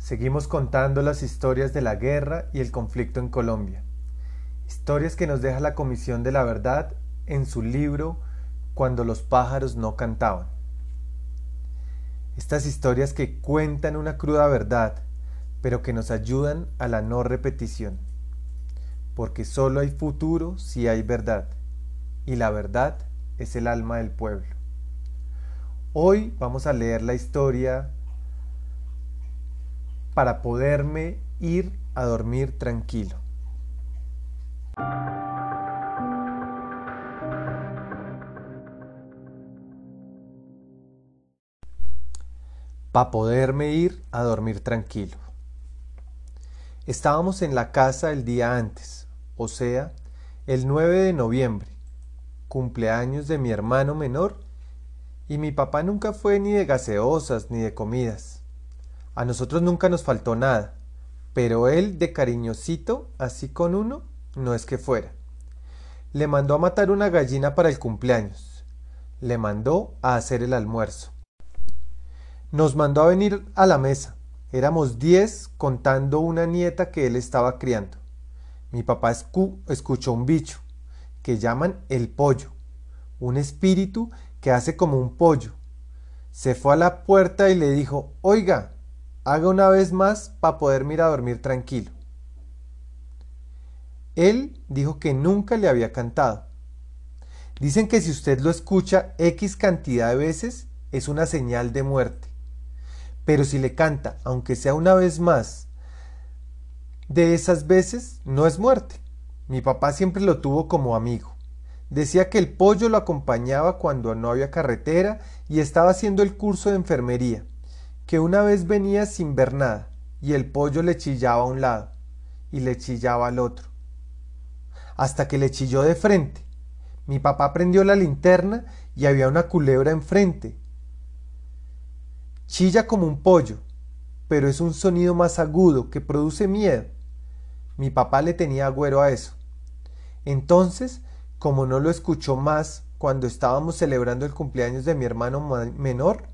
Seguimos contando las historias de la guerra y el conflicto en Colombia. Historias que nos deja la Comisión de la Verdad en su libro Cuando los pájaros no cantaban. Estas historias que cuentan una cruda verdad, pero que nos ayudan a la no repetición. Porque solo hay futuro si hay verdad, y la verdad es el alma del pueblo. Hoy vamos a leer la historia para poderme ir a dormir tranquilo. Para poderme ir a dormir tranquilo. Estábamos en la casa el día antes, o sea, el 9 de noviembre, cumpleaños de mi hermano menor, y mi papá nunca fue ni de gaseosas ni de comidas. A nosotros nunca nos faltó nada, pero él de cariñosito, así con uno, no es que fuera. Le mandó a matar una gallina para el cumpleaños. Le mandó a hacer el almuerzo. Nos mandó a venir a la mesa. Éramos diez contando una nieta que él estaba criando. Mi papá escuchó un bicho que llaman el pollo, un espíritu que hace como un pollo. Se fue a la puerta y le dijo, oiga, haga una vez más para poder ir a dormir tranquilo. Él dijo que nunca le había cantado. Dicen que si usted lo escucha X cantidad de veces es una señal de muerte. Pero si le canta, aunque sea una vez más, de esas veces no es muerte. Mi papá siempre lo tuvo como amigo. Decía que el pollo lo acompañaba cuando no había carretera y estaba haciendo el curso de enfermería, que una vez venía sin ver nada y el pollo le chillaba a un lado y le chillaba al otro, hasta que le chilló de frente. Mi papá prendió la linterna y había una culebra enfrente. Chilla como un pollo, pero es un sonido más agudo que produce miedo. Mi papá le tenía agüero a eso. Entonces como no lo escuchó más cuando estábamos celebrando el cumpleaños de mi hermano menor,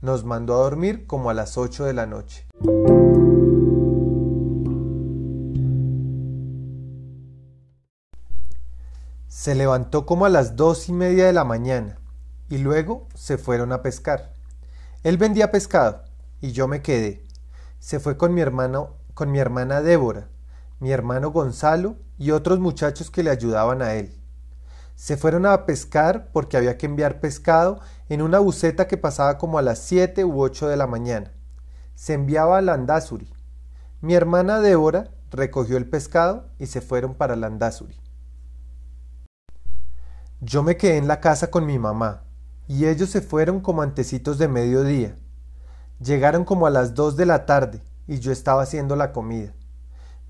nos mandó a dormir como a las 8 de la noche. Se levantó como a las dos y media de la mañana y luego se fueron a pescar. Él vendía pescado y yo me quedé. Se fue con mi hermano, con mi hermana Débora, mi hermano Gonzalo y otros muchachos que le ayudaban a él. Se fueron a pescar porque había que enviar pescado en una buceta que pasaba como a las 7 u 8 de la mañana. Se enviaba a Landazuri. Mi hermana Débora recogió el pescado y se fueron para Landazuri. Yo me quedé en la casa con mi mamá y ellos se fueron como antecitos de mediodía. Llegaron como a las 2 de la tarde y yo estaba haciendo la comida.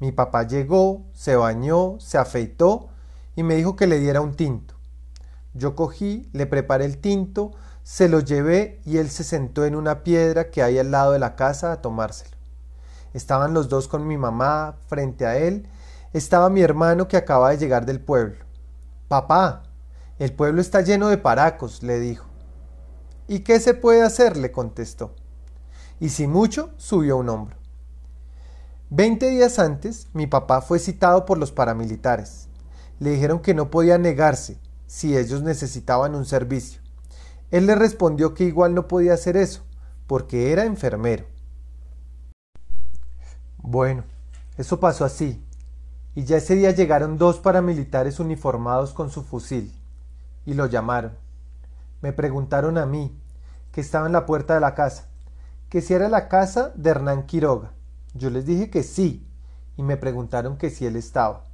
Mi papá llegó, se bañó, se afeitó y me dijo que le diera un tinto. Yo cogí, le preparé el tinto, se lo llevé y él se sentó en una piedra que hay al lado de la casa a tomárselo. Estaban los dos con mi mamá frente a él, estaba mi hermano que acaba de llegar del pueblo. Papá, el pueblo está lleno de paracos, le dijo. ¿Y qué se puede hacer? le contestó. Y si mucho, subió un hombro. Veinte días antes, mi papá fue citado por los paramilitares le dijeron que no podía negarse si ellos necesitaban un servicio. Él le respondió que igual no podía hacer eso, porque era enfermero. Bueno, eso pasó así, y ya ese día llegaron dos paramilitares uniformados con su fusil, y lo llamaron. Me preguntaron a mí, que estaba en la puerta de la casa, que si era la casa de Hernán Quiroga. Yo les dije que sí, y me preguntaron que si él estaba.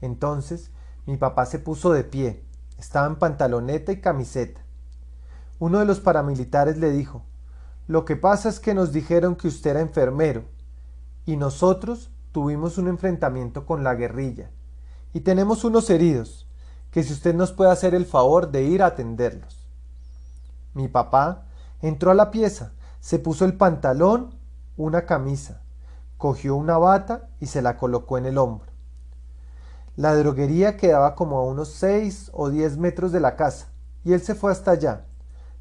Entonces mi papá se puso de pie. Estaba en pantaloneta y camiseta. Uno de los paramilitares le dijo, Lo que pasa es que nos dijeron que usted era enfermero, y nosotros tuvimos un enfrentamiento con la guerrilla, y tenemos unos heridos, que si usted nos puede hacer el favor de ir a atenderlos. Mi papá entró a la pieza, se puso el pantalón, una camisa, cogió una bata y se la colocó en el hombro. La droguería quedaba como a unos seis o diez metros de la casa, y él se fue hasta allá.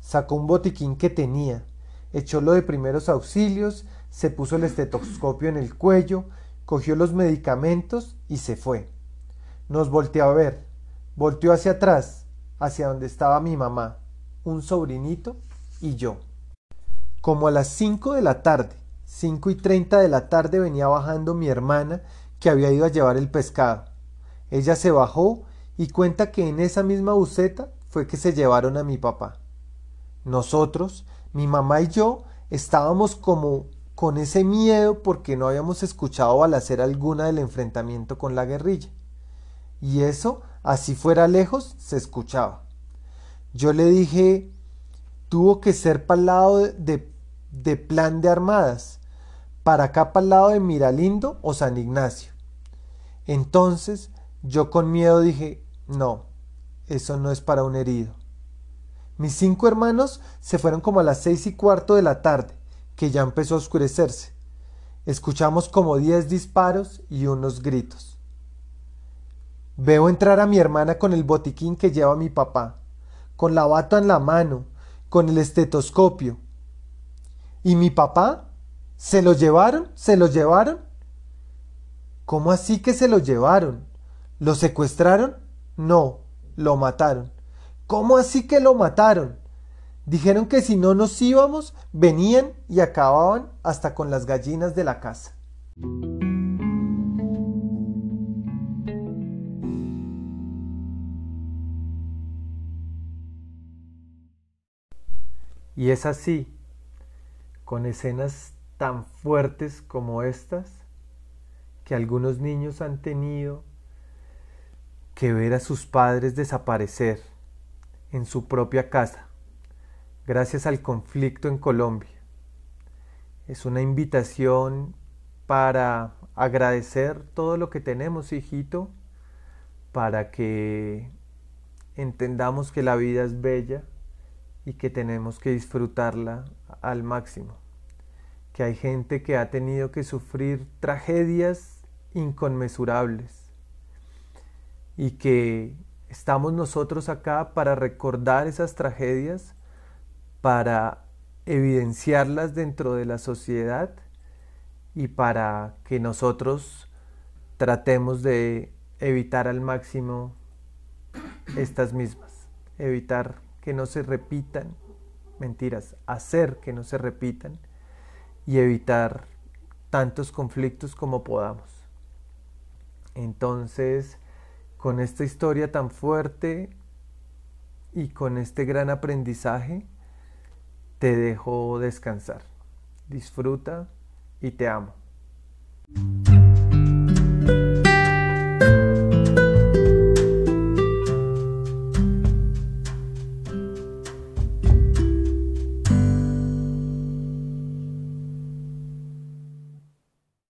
Sacó un botiquín que tenía. echó lo de primeros auxilios, se puso el estetoscopio en el cuello, cogió los medicamentos y se fue. Nos volteó a ver, volteó hacia atrás, hacia donde estaba mi mamá, un sobrinito y yo. Como a las cinco de la tarde, cinco y treinta de la tarde venía bajando mi hermana que había ido a llevar el pescado. Ella se bajó y cuenta que en esa misma buceta fue que se llevaron a mi papá. Nosotros, mi mamá y yo, estábamos como con ese miedo porque no habíamos escuchado balacera alguna del enfrentamiento con la guerrilla. Y eso, así fuera lejos, se escuchaba. Yo le dije, tuvo que ser para el lado de, de plan de armadas, para acá para el lado de Miralindo o San Ignacio. Entonces yo con miedo dije, no, eso no es para un herido. Mis cinco hermanos se fueron como a las seis y cuarto de la tarde, que ya empezó a oscurecerse. Escuchamos como diez disparos y unos gritos. Veo entrar a mi hermana con el botiquín que lleva mi papá, con la bata en la mano, con el estetoscopio. ¿Y mi papá? ¿Se lo llevaron? ¿Se lo llevaron? ¿Cómo así que se lo llevaron? ¿Lo secuestraron? No, lo mataron. ¿Cómo así que lo mataron? Dijeron que si no nos íbamos, venían y acababan hasta con las gallinas de la casa. Y es así, con escenas tan fuertes como estas, que algunos niños han tenido que ver a sus padres desaparecer en su propia casa, gracias al conflicto en Colombia. Es una invitación para agradecer todo lo que tenemos, hijito, para que entendamos que la vida es bella y que tenemos que disfrutarla al máximo. Que hay gente que ha tenido que sufrir tragedias inconmensurables y que estamos nosotros acá para recordar esas tragedias, para evidenciarlas dentro de la sociedad y para que nosotros tratemos de evitar al máximo estas mismas, evitar que no se repitan, mentiras, hacer que no se repitan y evitar tantos conflictos como podamos. Entonces, con esta historia tan fuerte y con este gran aprendizaje, te dejo descansar. Disfruta y te amo.